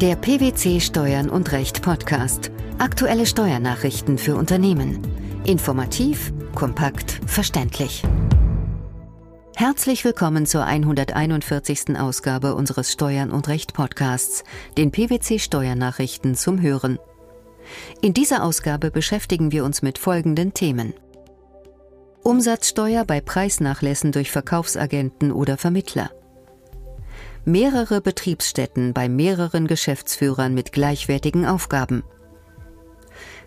Der PwC Steuern und Recht Podcast. Aktuelle Steuernachrichten für Unternehmen. Informativ, kompakt, verständlich. Herzlich willkommen zur 141. Ausgabe unseres Steuern und Recht Podcasts, den PwC Steuernachrichten zum Hören. In dieser Ausgabe beschäftigen wir uns mit folgenden Themen. Umsatzsteuer bei Preisnachlässen durch Verkaufsagenten oder Vermittler mehrere Betriebsstätten bei mehreren Geschäftsführern mit gleichwertigen Aufgaben.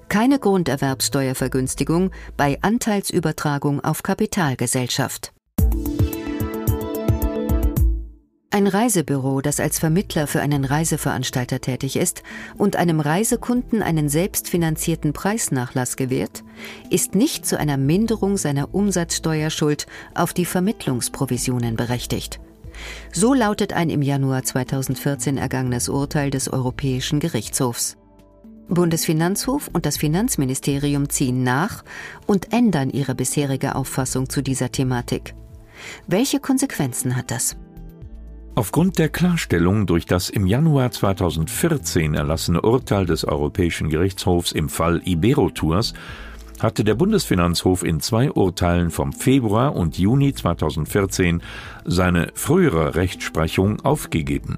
Keine Grunderwerbsteuervergünstigung bei Anteilsübertragung auf Kapitalgesellschaft. Ein Reisebüro, das als Vermittler für einen Reiseveranstalter tätig ist und einem Reisekunden einen selbstfinanzierten Preisnachlass gewährt, ist nicht zu einer Minderung seiner Umsatzsteuerschuld auf die Vermittlungsprovisionen berechtigt. So lautet ein im Januar 2014 ergangenes Urteil des Europäischen Gerichtshofs. Bundesfinanzhof und das Finanzministerium ziehen nach und ändern ihre bisherige Auffassung zu dieser Thematik. Welche Konsequenzen hat das? Aufgrund der Klarstellung durch das im Januar 2014 erlassene Urteil des Europäischen Gerichtshofs im Fall Iberotours hatte der Bundesfinanzhof in zwei Urteilen vom Februar und Juni 2014 seine frühere Rechtsprechung aufgegeben.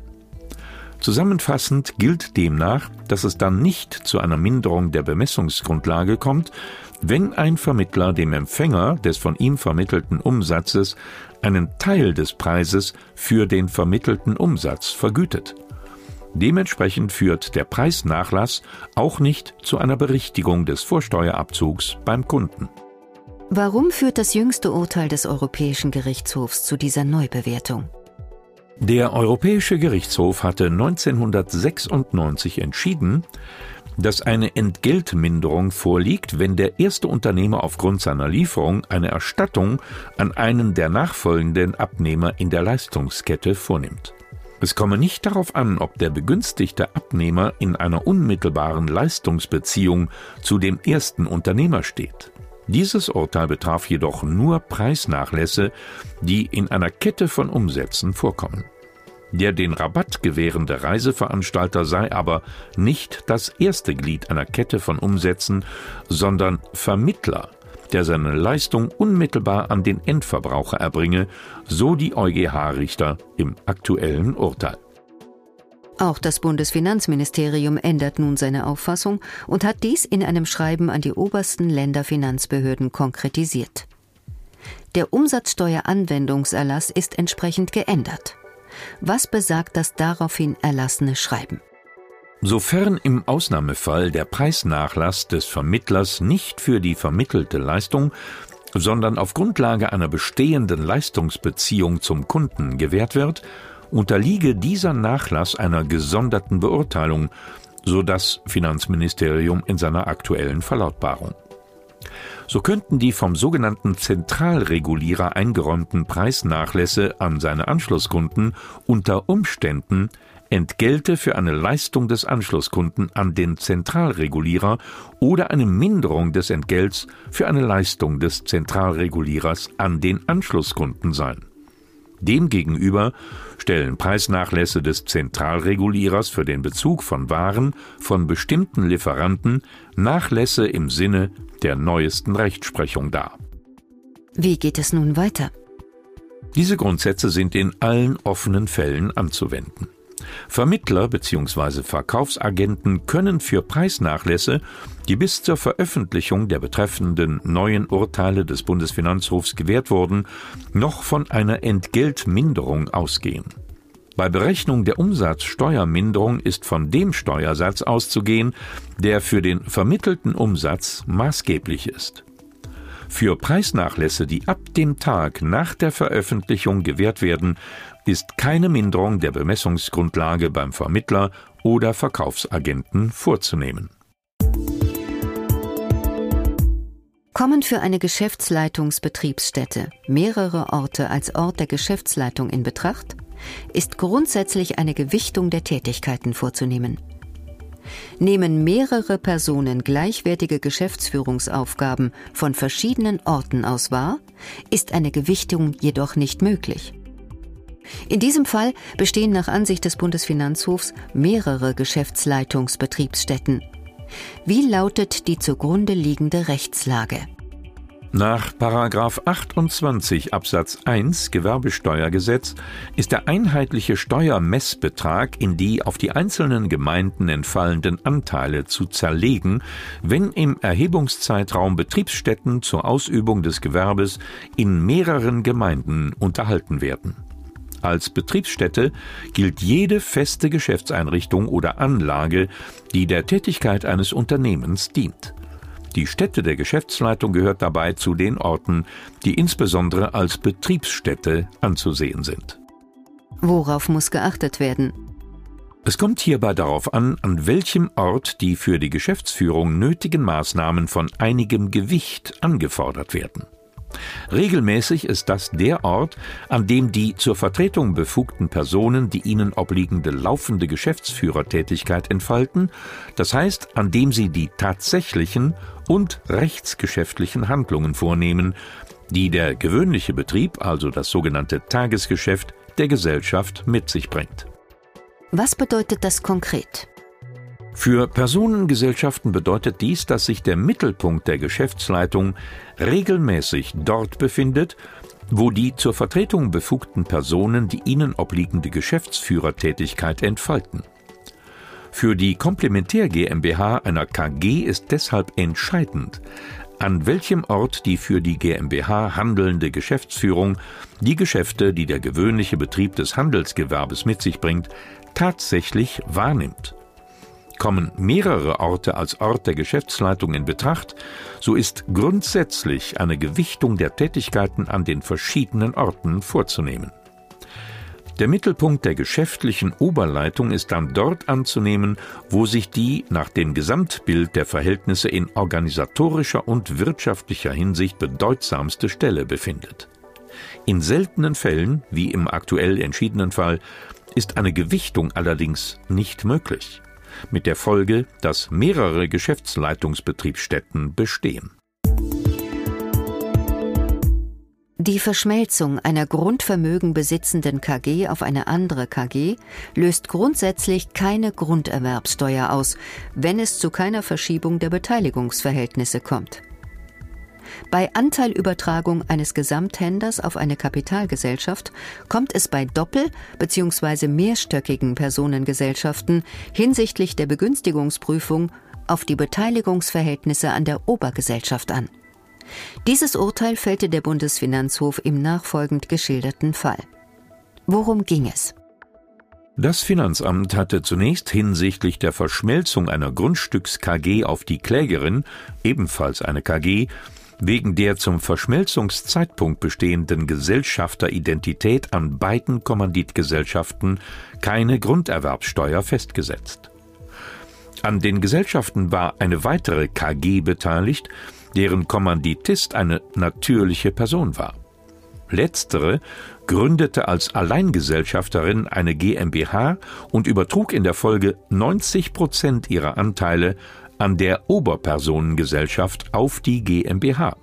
Zusammenfassend gilt demnach, dass es dann nicht zu einer Minderung der Bemessungsgrundlage kommt, wenn ein Vermittler dem Empfänger des von ihm vermittelten Umsatzes einen Teil des Preises für den vermittelten Umsatz vergütet. Dementsprechend führt der Preisnachlass auch nicht zu einer Berichtigung des Vorsteuerabzugs beim Kunden. Warum führt das jüngste Urteil des Europäischen Gerichtshofs zu dieser Neubewertung? Der Europäische Gerichtshof hatte 1996 entschieden, dass eine Entgeltminderung vorliegt, wenn der erste Unternehmer aufgrund seiner Lieferung eine Erstattung an einen der nachfolgenden Abnehmer in der Leistungskette vornimmt. Es komme nicht darauf an, ob der begünstigte Abnehmer in einer unmittelbaren Leistungsbeziehung zu dem ersten Unternehmer steht. Dieses Urteil betraf jedoch nur Preisnachlässe, die in einer Kette von Umsätzen vorkommen. Der den Rabatt gewährende Reiseveranstalter sei aber nicht das erste Glied einer Kette von Umsätzen, sondern Vermittler der seine Leistung unmittelbar an den Endverbraucher erbringe, so die EuGH-Richter im aktuellen Urteil. Auch das Bundesfinanzministerium ändert nun seine Auffassung und hat dies in einem Schreiben an die obersten Länderfinanzbehörden konkretisiert. Der Umsatzsteueranwendungserlass ist entsprechend geändert. Was besagt das daraufhin erlassene Schreiben? Sofern im Ausnahmefall der Preisnachlass des Vermittlers nicht für die vermittelte Leistung, sondern auf Grundlage einer bestehenden Leistungsbeziehung zum Kunden gewährt wird, unterliege dieser Nachlass einer gesonderten Beurteilung, so das Finanzministerium in seiner aktuellen Verlautbarung. So könnten die vom sogenannten Zentralregulierer eingeräumten Preisnachlässe an seine Anschlusskunden unter Umständen Entgelte für eine Leistung des Anschlusskunden an den Zentralregulierer oder eine Minderung des Entgelts für eine Leistung des Zentralregulierers an den Anschlusskunden sein. Demgegenüber stellen Preisnachlässe des Zentralregulierers für den Bezug von Waren von bestimmten Lieferanten Nachlässe im Sinne der neuesten Rechtsprechung dar. Wie geht es nun weiter? Diese Grundsätze sind in allen offenen Fällen anzuwenden. Vermittler bzw. Verkaufsagenten können für Preisnachlässe, die bis zur Veröffentlichung der betreffenden neuen Urteile des Bundesfinanzhofs gewährt wurden, noch von einer Entgeltminderung ausgehen. Bei Berechnung der Umsatzsteuerminderung ist von dem Steuersatz auszugehen, der für den vermittelten Umsatz maßgeblich ist. Für Preisnachlässe, die ab dem Tag nach der Veröffentlichung gewährt werden, ist keine Minderung der Bemessungsgrundlage beim Vermittler oder Verkaufsagenten vorzunehmen. Kommen für eine Geschäftsleitungsbetriebsstätte mehrere Orte als Ort der Geschäftsleitung in Betracht, ist grundsätzlich eine Gewichtung der Tätigkeiten vorzunehmen. Nehmen mehrere Personen gleichwertige Geschäftsführungsaufgaben von verschiedenen Orten aus wahr, ist eine Gewichtung jedoch nicht möglich. In diesem Fall bestehen nach Ansicht des Bundesfinanzhofs mehrere Geschäftsleitungsbetriebsstätten. Wie lautet die zugrunde liegende Rechtslage? Nach 28 Absatz 1 Gewerbesteuergesetz ist der einheitliche Steuermessbetrag in die auf die einzelnen Gemeinden entfallenden Anteile zu zerlegen, wenn im Erhebungszeitraum Betriebsstätten zur Ausübung des Gewerbes in mehreren Gemeinden unterhalten werden. Als Betriebsstätte gilt jede feste Geschäftseinrichtung oder Anlage, die der Tätigkeit eines Unternehmens dient. Die Stätte der Geschäftsleitung gehört dabei zu den Orten, die insbesondere als Betriebsstätte anzusehen sind. Worauf muss geachtet werden? Es kommt hierbei darauf an, an welchem Ort die für die Geschäftsführung nötigen Maßnahmen von einigem Gewicht angefordert werden. Regelmäßig ist das der Ort, an dem die zur Vertretung befugten Personen die ihnen obliegende laufende Geschäftsführertätigkeit entfalten, das heißt, an dem sie die tatsächlichen und rechtsgeschäftlichen Handlungen vornehmen, die der gewöhnliche Betrieb, also das sogenannte Tagesgeschäft, der Gesellschaft mit sich bringt. Was bedeutet das konkret? Für Personengesellschaften bedeutet dies, dass sich der Mittelpunkt der Geschäftsleitung regelmäßig dort befindet, wo die zur Vertretung befugten Personen die ihnen obliegende Geschäftsführertätigkeit entfalten. Für die Komplementär GmbH einer KG ist deshalb entscheidend, an welchem Ort die für die GmbH handelnde Geschäftsführung die Geschäfte, die der gewöhnliche Betrieb des Handelsgewerbes mit sich bringt, tatsächlich wahrnimmt. Kommen mehrere Orte als Ort der Geschäftsleitung in Betracht, so ist grundsätzlich eine Gewichtung der Tätigkeiten an den verschiedenen Orten vorzunehmen. Der Mittelpunkt der geschäftlichen Oberleitung ist dann dort anzunehmen, wo sich die nach dem Gesamtbild der Verhältnisse in organisatorischer und wirtschaftlicher Hinsicht bedeutsamste Stelle befindet. In seltenen Fällen, wie im aktuell entschiedenen Fall, ist eine Gewichtung allerdings nicht möglich mit der Folge, dass mehrere Geschäftsleitungsbetriebsstätten bestehen. Die Verschmelzung einer Grundvermögen besitzenden KG auf eine andere KG löst grundsätzlich keine Grunderwerbsteuer aus, wenn es zu keiner Verschiebung der Beteiligungsverhältnisse kommt. Bei Anteilübertragung eines Gesamthänders auf eine Kapitalgesellschaft kommt es bei doppel- bzw. mehrstöckigen Personengesellschaften hinsichtlich der Begünstigungsprüfung auf die Beteiligungsverhältnisse an der Obergesellschaft an. Dieses Urteil fällte der Bundesfinanzhof im nachfolgend geschilderten Fall. Worum ging es? Das Finanzamt hatte zunächst hinsichtlich der Verschmelzung einer Grundstücks-KG auf die Klägerin, ebenfalls eine KG, wegen der zum Verschmelzungszeitpunkt bestehenden Gesellschafteridentität an beiden Kommanditgesellschaften keine Grunderwerbsteuer festgesetzt. An den Gesellschaften war eine weitere KG beteiligt, deren Kommanditist eine natürliche Person war. Letztere gründete als Alleingesellschafterin eine GmbH und übertrug in der Folge 90 Prozent ihrer Anteile an der Oberpersonengesellschaft auf die GmbH.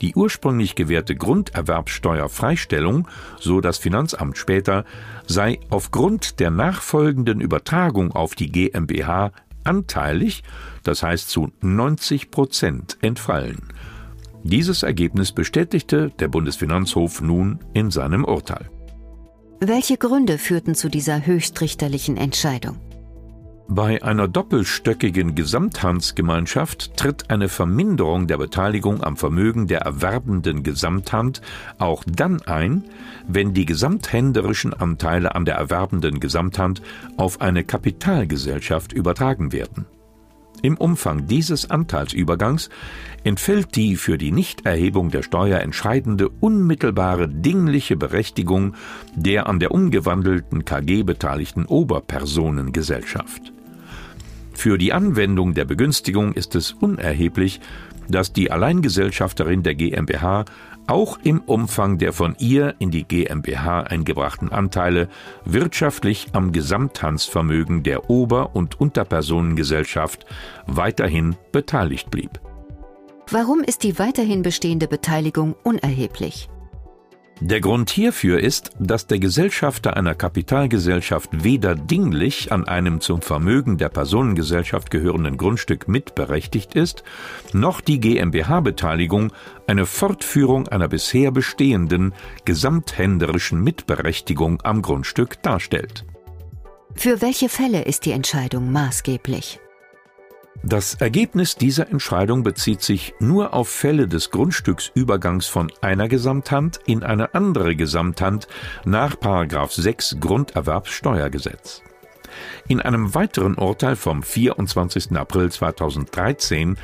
Die ursprünglich gewährte Grunderwerbsteuerfreistellung, so das Finanzamt später, sei aufgrund der nachfolgenden Übertragung auf die GmbH anteilig, das heißt zu 90 Prozent entfallen. Dieses Ergebnis bestätigte der Bundesfinanzhof nun in seinem Urteil. Welche Gründe führten zu dieser höchstrichterlichen Entscheidung? Bei einer doppelstöckigen Gesamthandsgemeinschaft tritt eine Verminderung der Beteiligung am Vermögen der erwerbenden Gesamthand auch dann ein, wenn die gesamthänderischen Anteile an der erwerbenden Gesamthand auf eine Kapitalgesellschaft übertragen werden. Im Umfang dieses Anteilsübergangs entfällt die für die Nichterhebung der Steuer entscheidende unmittelbare dingliche Berechtigung der an der umgewandelten KG beteiligten Oberpersonengesellschaft. Für die Anwendung der Begünstigung ist es unerheblich, dass die Alleingesellschafterin der GmbH auch im Umfang der von ihr in die GmbH eingebrachten Anteile wirtschaftlich am Gesamthandsvermögen der Ober- und Unterpersonengesellschaft weiterhin beteiligt blieb. Warum ist die weiterhin bestehende Beteiligung unerheblich? Der Grund hierfür ist, dass der Gesellschafter einer Kapitalgesellschaft weder dinglich an einem zum Vermögen der Personengesellschaft gehörenden Grundstück mitberechtigt ist, noch die GmbH-Beteiligung eine Fortführung einer bisher bestehenden gesamthänderischen Mitberechtigung am Grundstück darstellt. Für welche Fälle ist die Entscheidung maßgeblich? Das Ergebnis dieser Entscheidung bezieht sich nur auf Fälle des Grundstücksübergangs von einer Gesamthand in eine andere Gesamthand nach 6 Grunderwerbssteuergesetz. In einem weiteren Urteil vom 24. April 2013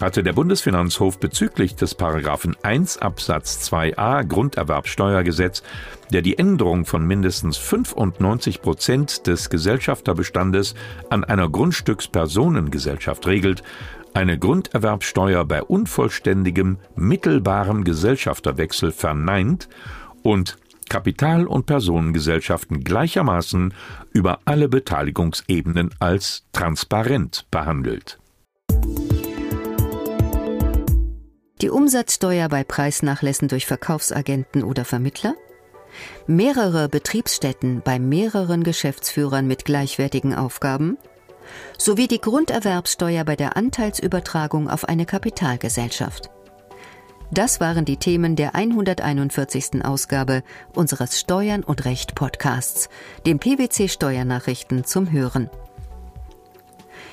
hatte der Bundesfinanzhof bezüglich des Paragraphen 1 Absatz 2a Grunderwerbsteuergesetz, der die Änderung von mindestens 95 Prozent des Gesellschafterbestandes an einer Grundstückspersonengesellschaft regelt, eine Grunderwerbsteuer bei unvollständigem, mittelbarem Gesellschafterwechsel verneint und Kapital- und Personengesellschaften gleichermaßen über alle Beteiligungsebenen als transparent behandelt. Die Umsatzsteuer bei Preisnachlässen durch Verkaufsagenten oder Vermittler? Mehrere Betriebsstätten bei mehreren Geschäftsführern mit gleichwertigen Aufgaben? Sowie die Grunderwerbssteuer bei der Anteilsübertragung auf eine Kapitalgesellschaft. Das waren die Themen der 141. Ausgabe unseres Steuern und Recht Podcasts, dem PwC Steuernachrichten zum Hören.